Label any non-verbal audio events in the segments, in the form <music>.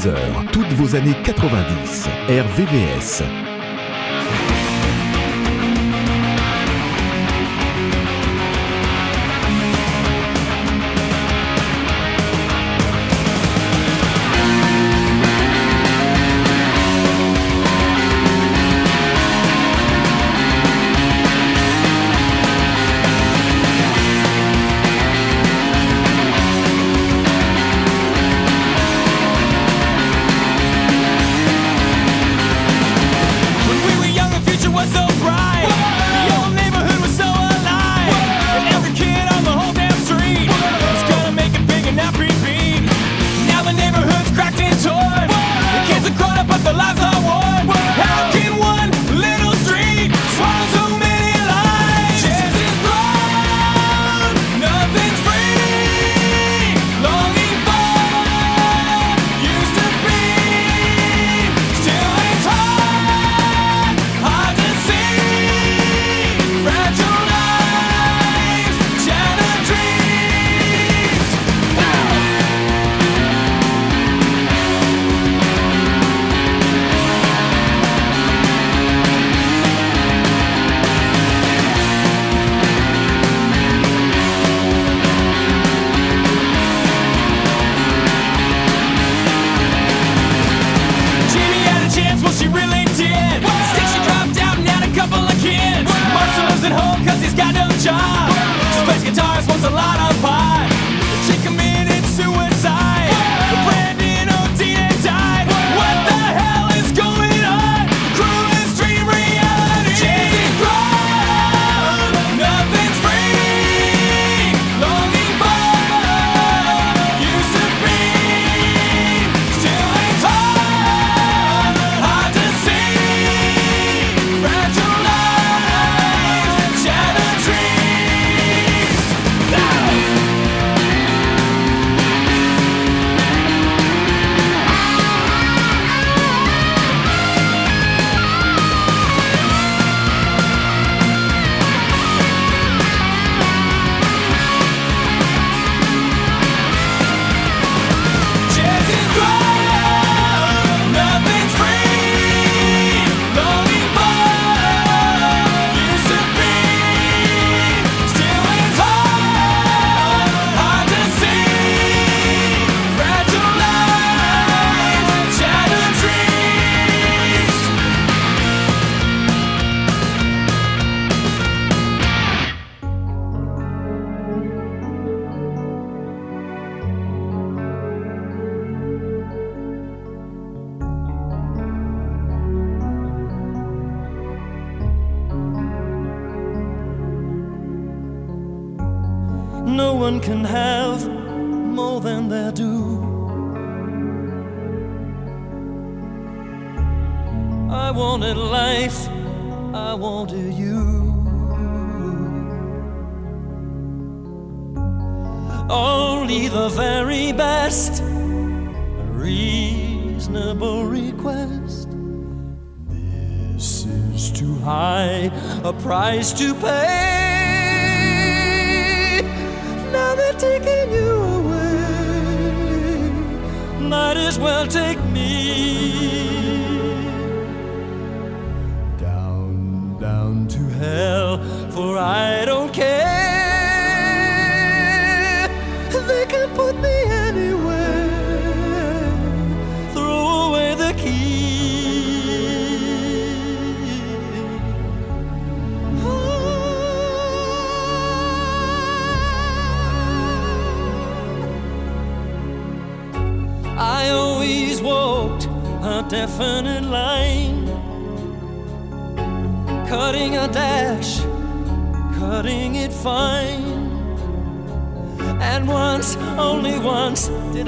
RVVS. Jusqu'à 13h, toutes vos années 90. RVVS.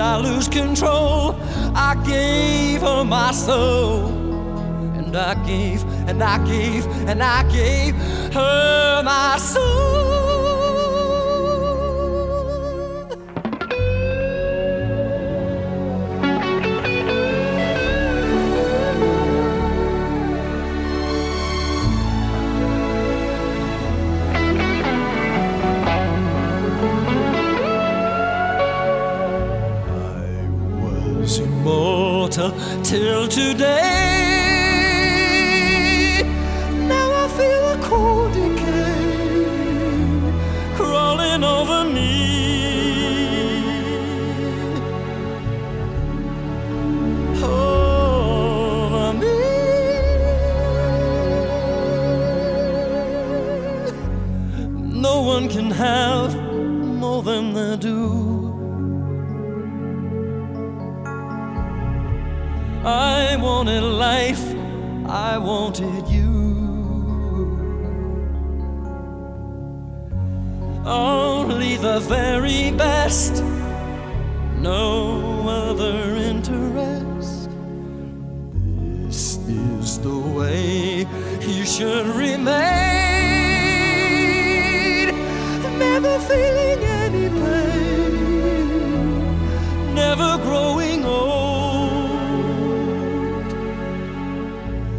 I lose control. I gave her my soul. And I gave, and I gave, and I gave her my soul. Is the way you should remain. Never feeling any pain, never growing old.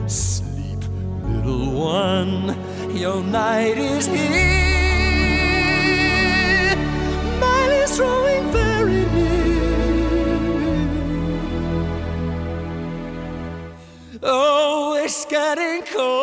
Sleep, little one, your night is here. querem cor.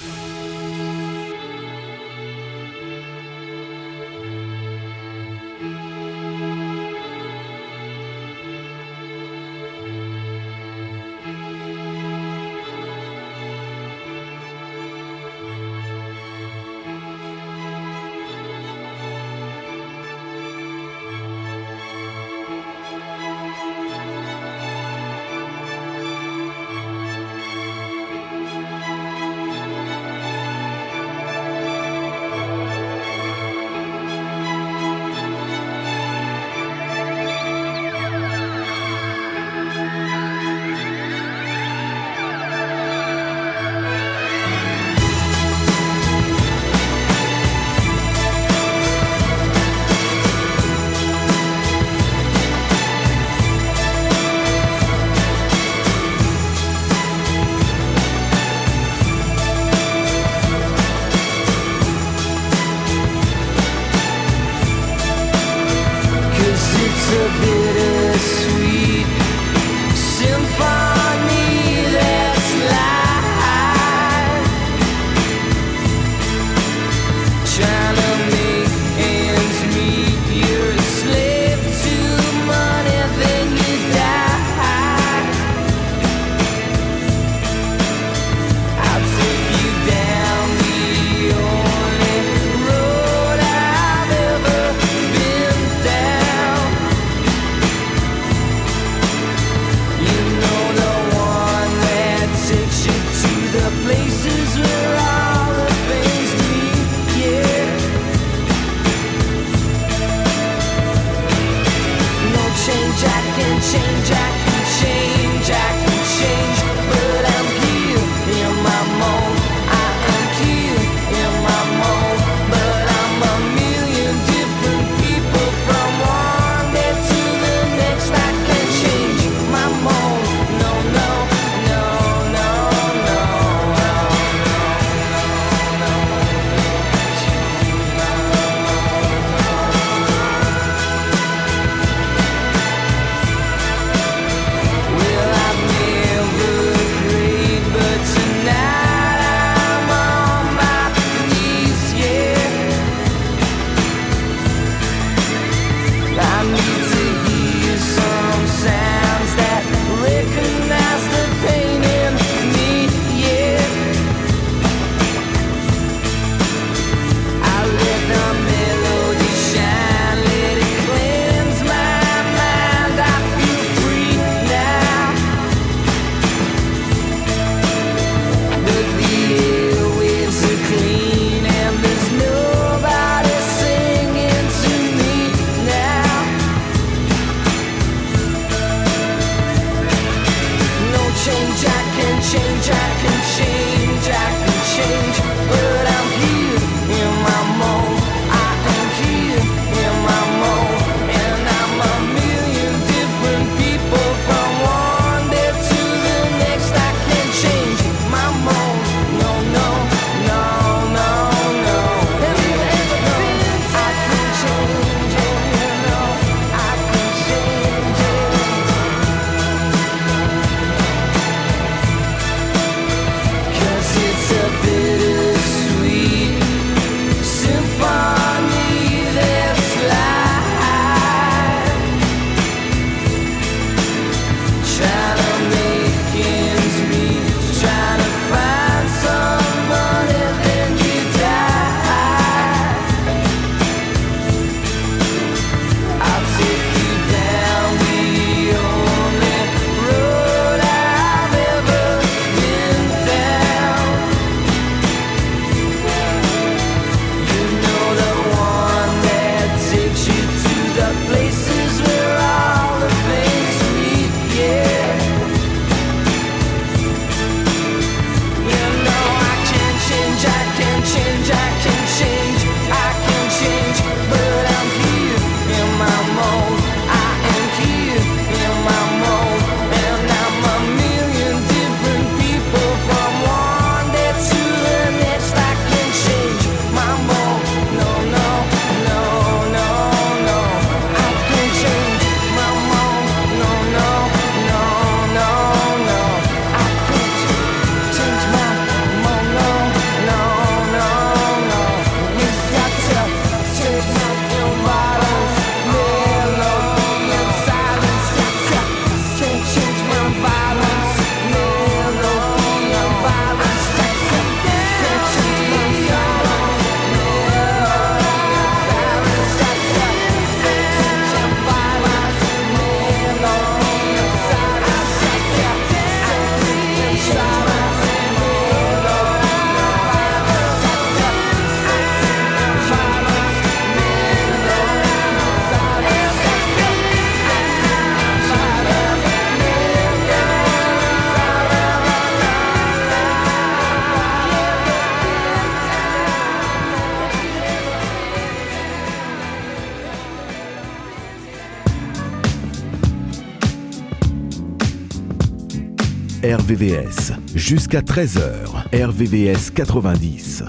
RVVS. Jusqu'à 13h, RVVS 90.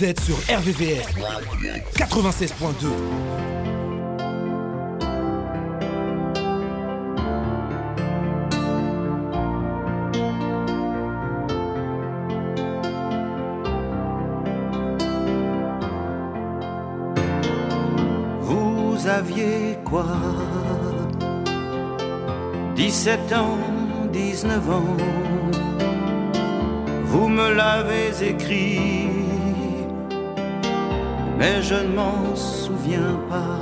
Vous êtes sur RVVS 96.2. Vous aviez quoi? 17 ans, 19 ans, vous me l'avez écrit, mais je ne m'en souviens pas.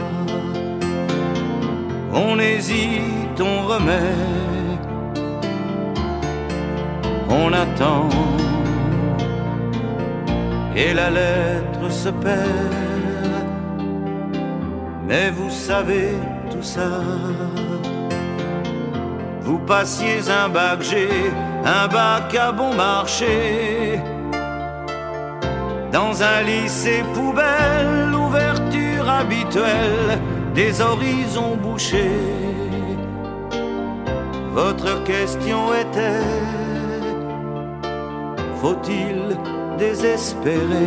On hésite, on remet, on attend, et la lettre se perd, mais vous savez tout ça. Vous passiez un bac G, un bac à bon marché. Dans un lycée poubelle, l'ouverture habituelle des horizons bouchés. Votre question était, faut-il désespérer?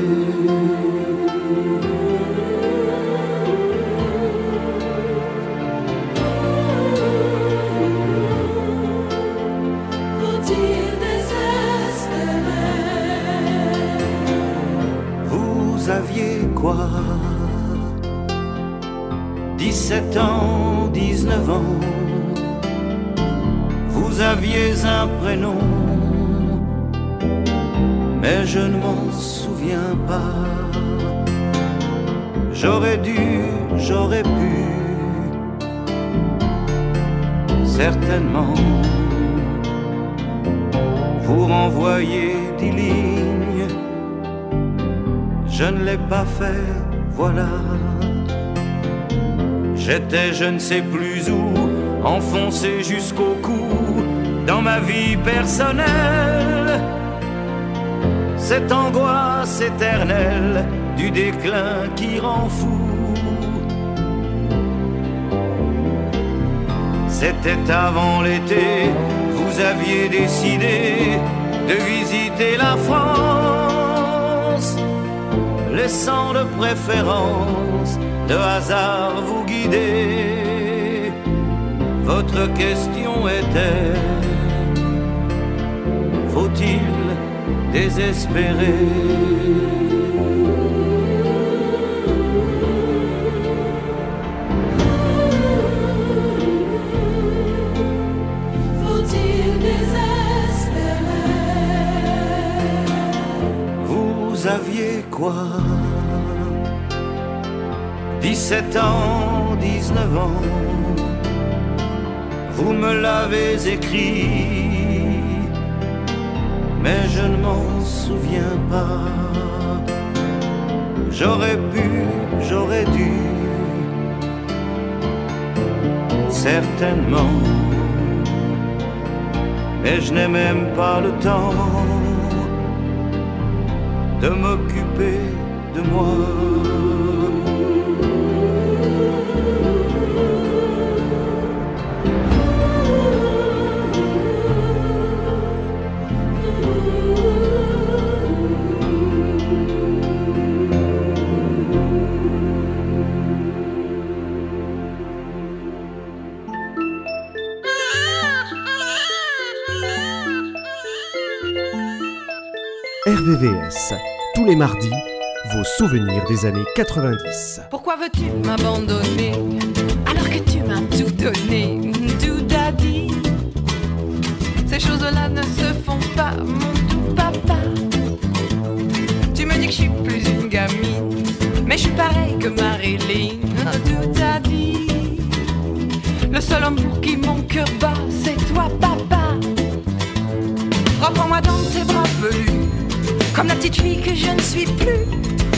Certainement Vous renvoyer dix lignes je ne l'ai pas fait, voilà. J'étais je ne sais plus où, enfoncé jusqu'au cou dans ma vie personnelle. Cette angoisse éternelle du déclin qui rend fou. C'était avant l'été, vous aviez décidé de visiter la France laissant de préférence de hasard vous guider. Votre question était faut-il désespérer? Aviez quoi. 17 ans, 19 ans, vous me l'avez écrit, mais je ne m'en souviens pas. J'aurais pu, j'aurais dû, certainement, mais je n'ai même pas le temps de m'occuper de moi. Tous les mardis, vos souvenirs des années 90. Pourquoi veux-tu m'abandonner alors que tu m'as tout donné, tout daddy? Ces choses-là ne se font pas, mon tout papa. Tu me dis que je suis plus une gamine, mais je suis pareil que Marilyn, tout daddy. Le seul homme pour qui mon cœur bat, c'est toi, papa. Comme la petite fille que je ne suis plus.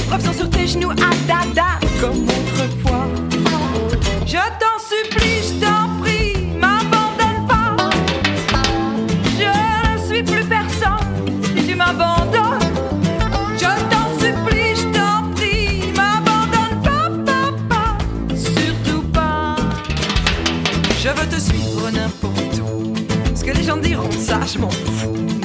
Reviens sur tes genoux à dada, comme autrefois. Je t'en supplie, je t'en prie, m'abandonne pas. Je ne suis plus personne si tu m'abandonnes. Je t'en supplie, je t'en prie, m'abandonne pas, papa. Surtout pas. Je veux te suivre n'importe où. Ce que les gens diront, ça, je m'en fous.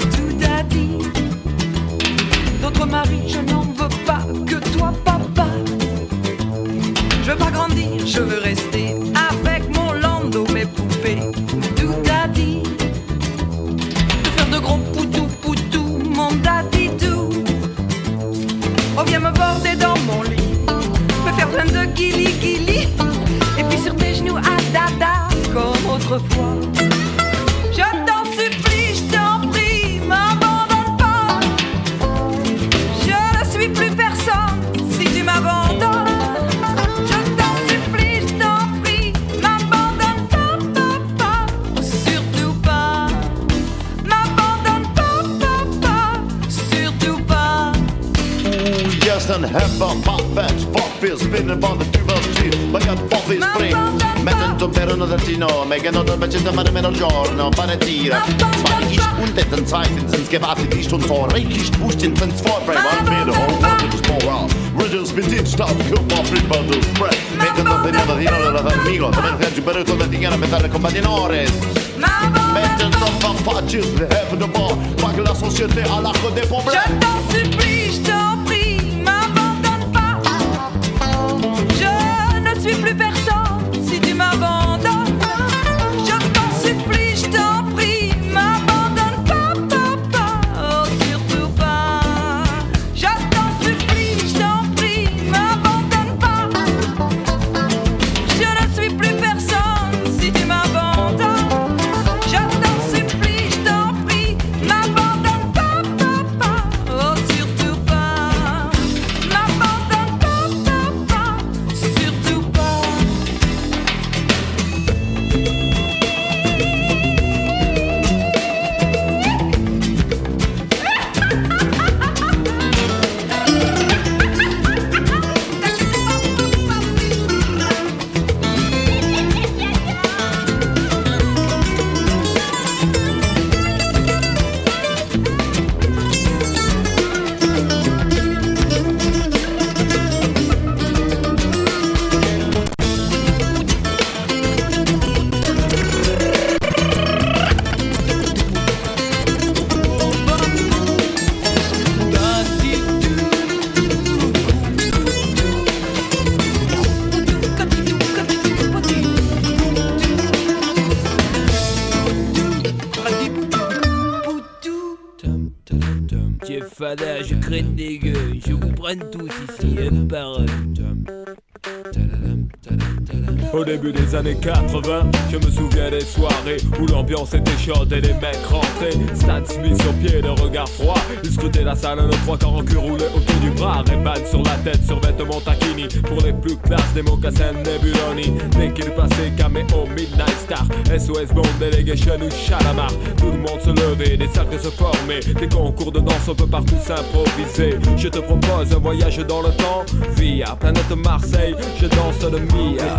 Copa de Nores. Maintenant, ça ne va pas, tu rêves de bord. Vague la société à la des années 80, je me souviens des soirées où l'ambiance était chaude et les mecs rentraient. Stan Smith sur pied, le regard froid. Ils scrutaient la salle, le trois quarts en cul roulé autour du bras. Ray-Ban sur la tête, sur vêtements taquini. Pour les plus classes, des mocassins Nebuloni. Dès qu'il passait, caméo, Midnight Star. SOS Bond, Delegation ou Chalamar. Tout le monde se levait, des cercles se formaient. Des concours de danse, on peut partout s'improviser. Je te propose un voyage dans le temps. Via planète Marseille, je danse le Mia.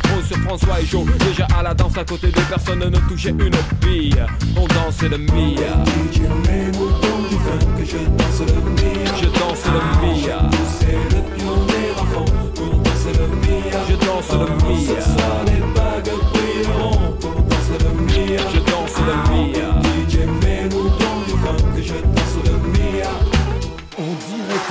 sur François et Joe. Déjà à la danse à côté de personne ne touchait une bille. On dansait le Mia. Je danse le Mia. Je danse le Mia danse le Mia. Je danse le Mia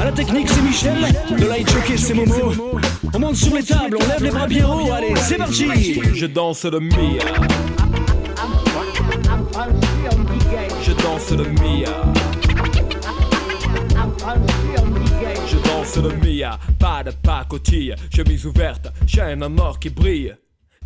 À la technique, c'est Michel. Le light jockey, c'est Momo. On monte sur les tables, on lève les bras bien haut. Allez, c'est parti. Je danse le Mia. Je danse le Mia. Je danse le Mia, pas de pacotille, chemise ouverte, chaîne en or qui brille.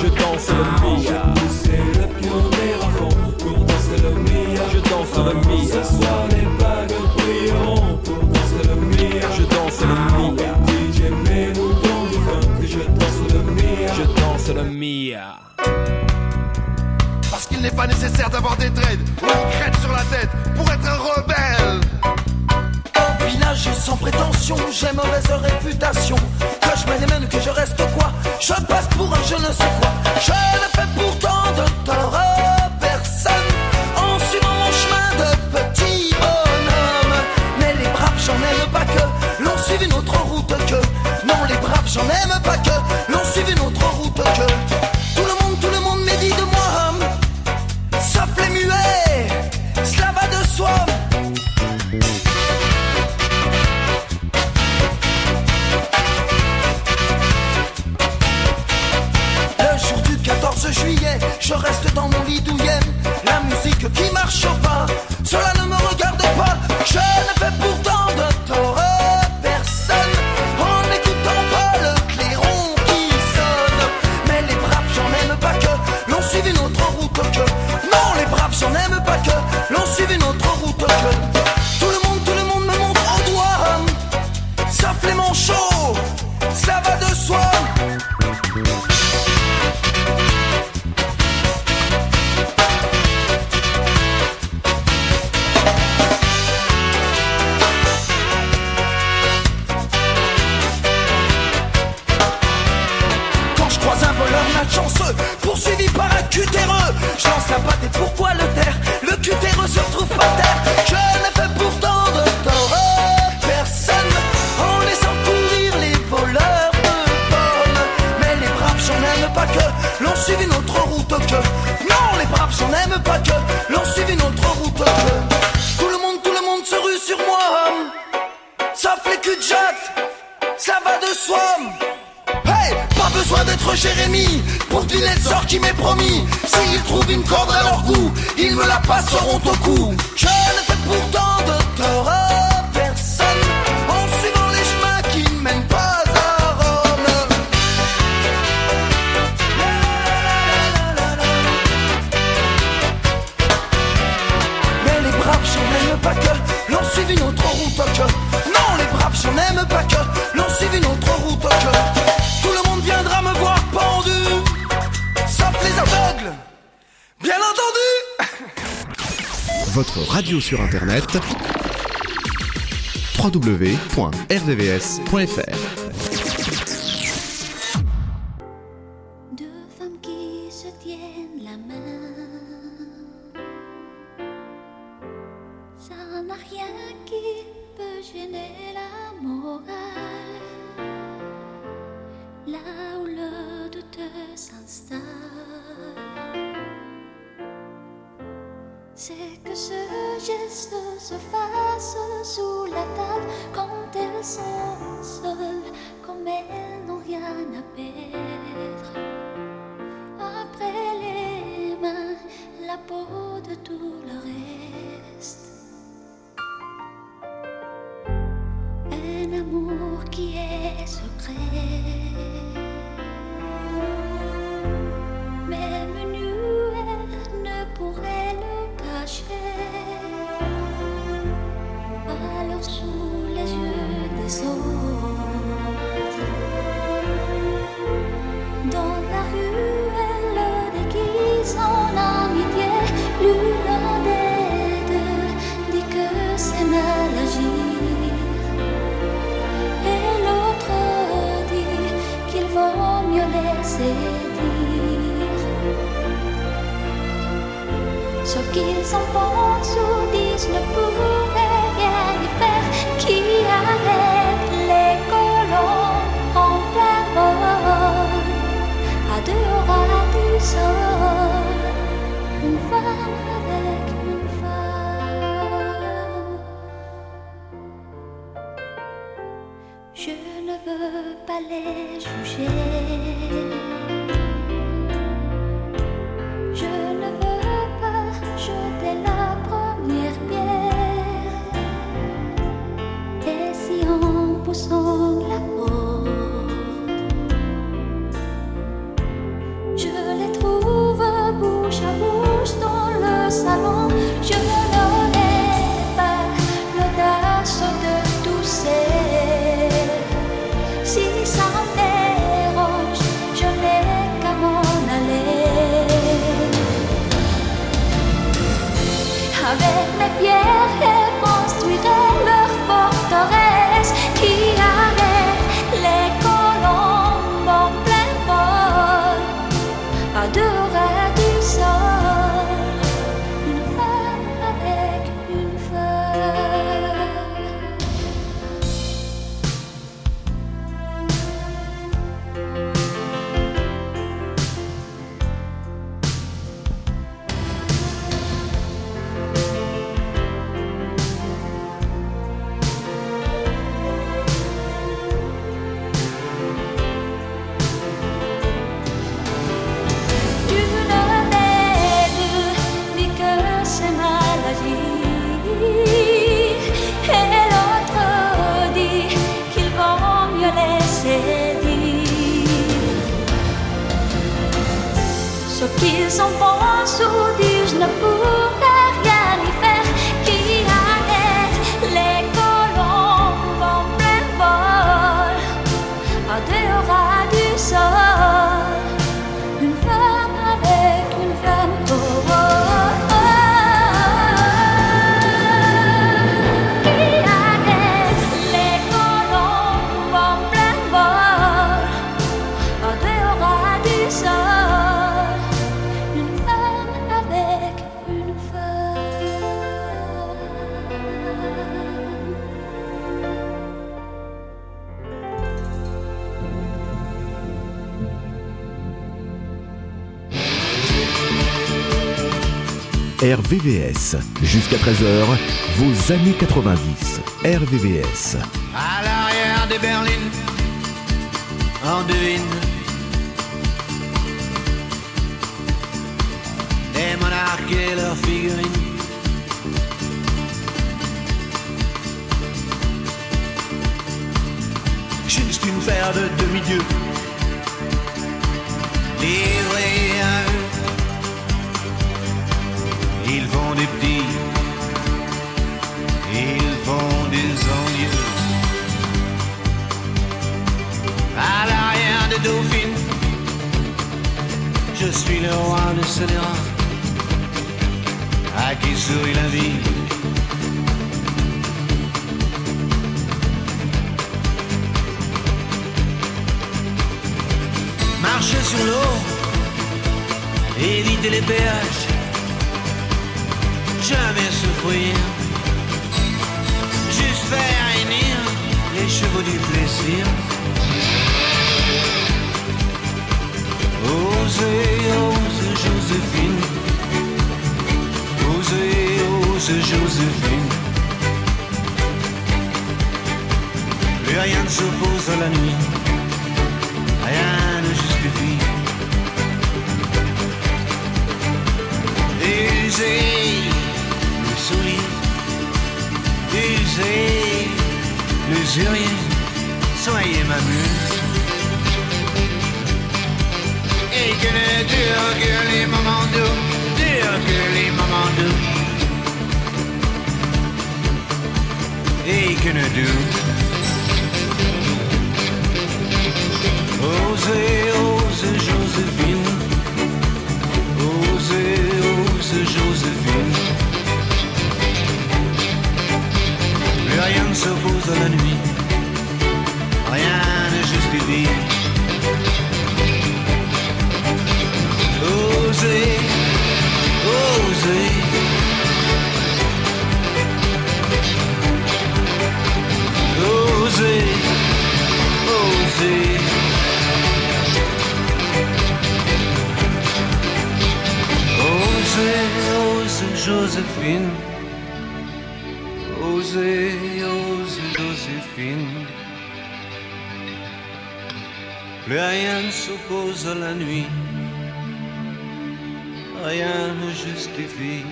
Je danse le Mia. C'est le pionnier à fond pour danser le Mia. Je danse le Mia. Ce soir les bagues brilleront pour danser le Mia. Je danse le Mia. DJ mets-nous dans du funk. Je danse le Mia. Je danse le Mia. Parce qu'il n'est pas nécessaire d'avoir des dreads ou une crête sur la tête pour être un rebelle. Sans prétention, j'ai mauvaise réputation. Que je mène mène, que je reste quoi? Je passe pour un je ne sais quoi. Je ne fais pourtant de tort à personne en suivant mon chemin de petit bonhomme. Mais les braves, j'en aime pas que l'on suive une autre route que. Non, les braves, j'en aime pas que Bien entendu! <laughs> Votre radio sur internet www.rdvs.fr je ne veux pas les juger RVVS. Jusqu'à 13h, vos années 90. RVVS. À l'arrière des berlines, on devine des monarques et leurs figurines. Juste une paire de demi-dieux livrés à. Ils font des petits, ils font des envieux. À l'arrière des dauphines, je suis le roi de scélérat, à qui sourit la vie? Marcher sur l'eau, éviter les péages, jamais souffrir, juste faire réunir les chevaux du plaisir. Osez, ose Joséphine, osez, ose Joséphine. Plus rien ne s'oppose à la nuit, rien ne justifie. Usez soyez ma muse. Et que ne durent que les moments doux, que les moments doux. Et que ne durent Osez, ose Joséphine, osez, ose Joséphine. rien ne s'oppose à la nuit, rien n'est juste divin. Oser, oser. Oser, oser. Oser, oser, Joséphine. Osez Plus rien ne s'oppose à la nuit. Rien ne justifie.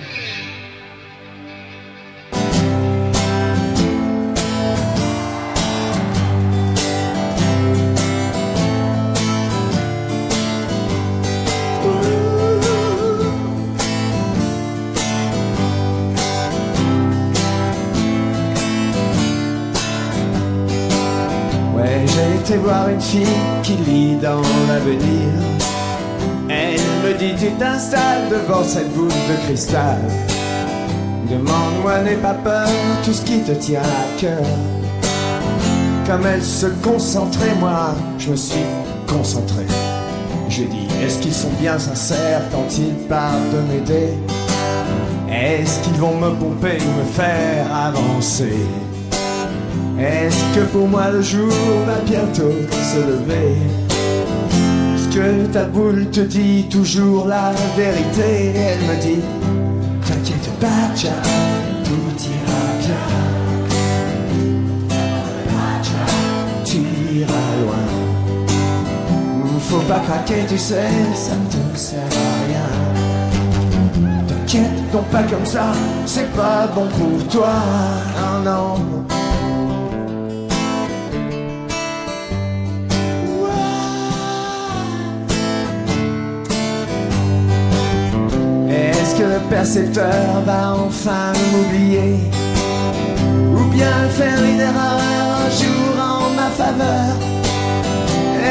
J'ai été voir une fille qui lit dans l'avenir. Elle me dit tu t'installes devant cette boule de cristal. Demande-moi, n'aie pas peur, tout ce qui te tient à cœur. Comme elle se concentrait, moi, je me suis concentré. J'ai dit, est-ce qu'ils sont bien sincères quand ils parlent de m'aider? Est-ce qu'ils vont me pomper ou me faire avancer? Est-ce que pour moi le jour va bientôt se lever? Est-ce que ta boule te dit toujours la vérité? Elle me dit T'inquiète pas Jack, tout ira bien. Tu iras loin. Faut pas craquer tu sais, ça ne te sert à rien. T'inquiète donc pas comme ça, c'est pas bon pour toi percepteur va enfin m'oublier. Ou bien faire une erreur un jour en ma faveur.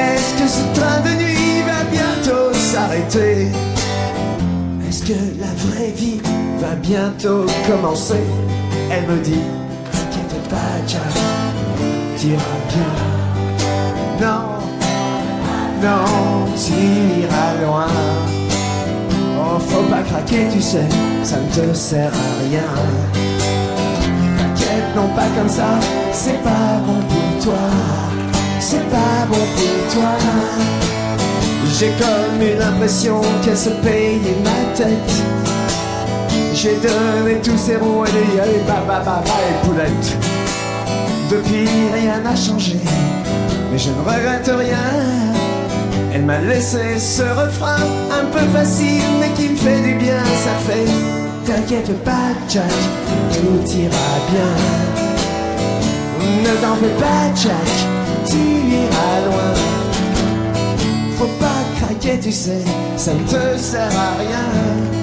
Est-ce que ce train de nuit va bientôt s'arrêter? Est-ce que la vraie vie va bientôt commencer? Elle me dit T'inquiète pas Jack, t'iras bien. Non, non, t'iras loin Oh, faut pas craquer, tu sais, ça ne te sert à rien. T'inquiète, non pas comme ça, c'est pas bon pour toi. C'est pas bon pour toi. J'ai comme une impression qu'elle se paye ma tête. J'ai donné tous ces roues et des yeux, baba baba et poulette. Depuis rien n'a changé, mais je ne regrette rien. Elle m'a laissé ce refrain un peu facile mais qui me fait du bien, ça fait. T'inquiète pas Jack, tout ira bien. Ne t'en fais pas Jack, tu iras loin. Faut pas craquer tu sais, ça ne te sert à rien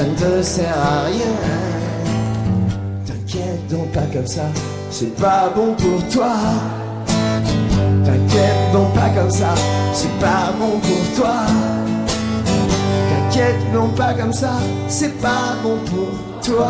ça ne te sert à rien. T'inquiète donc pas comme ça, c'est pas bon pour toi. T'inquiète donc pas comme ça, c'est pas bon pour toi. T'inquiète non pas comme ça, c'est pas bon pour toi.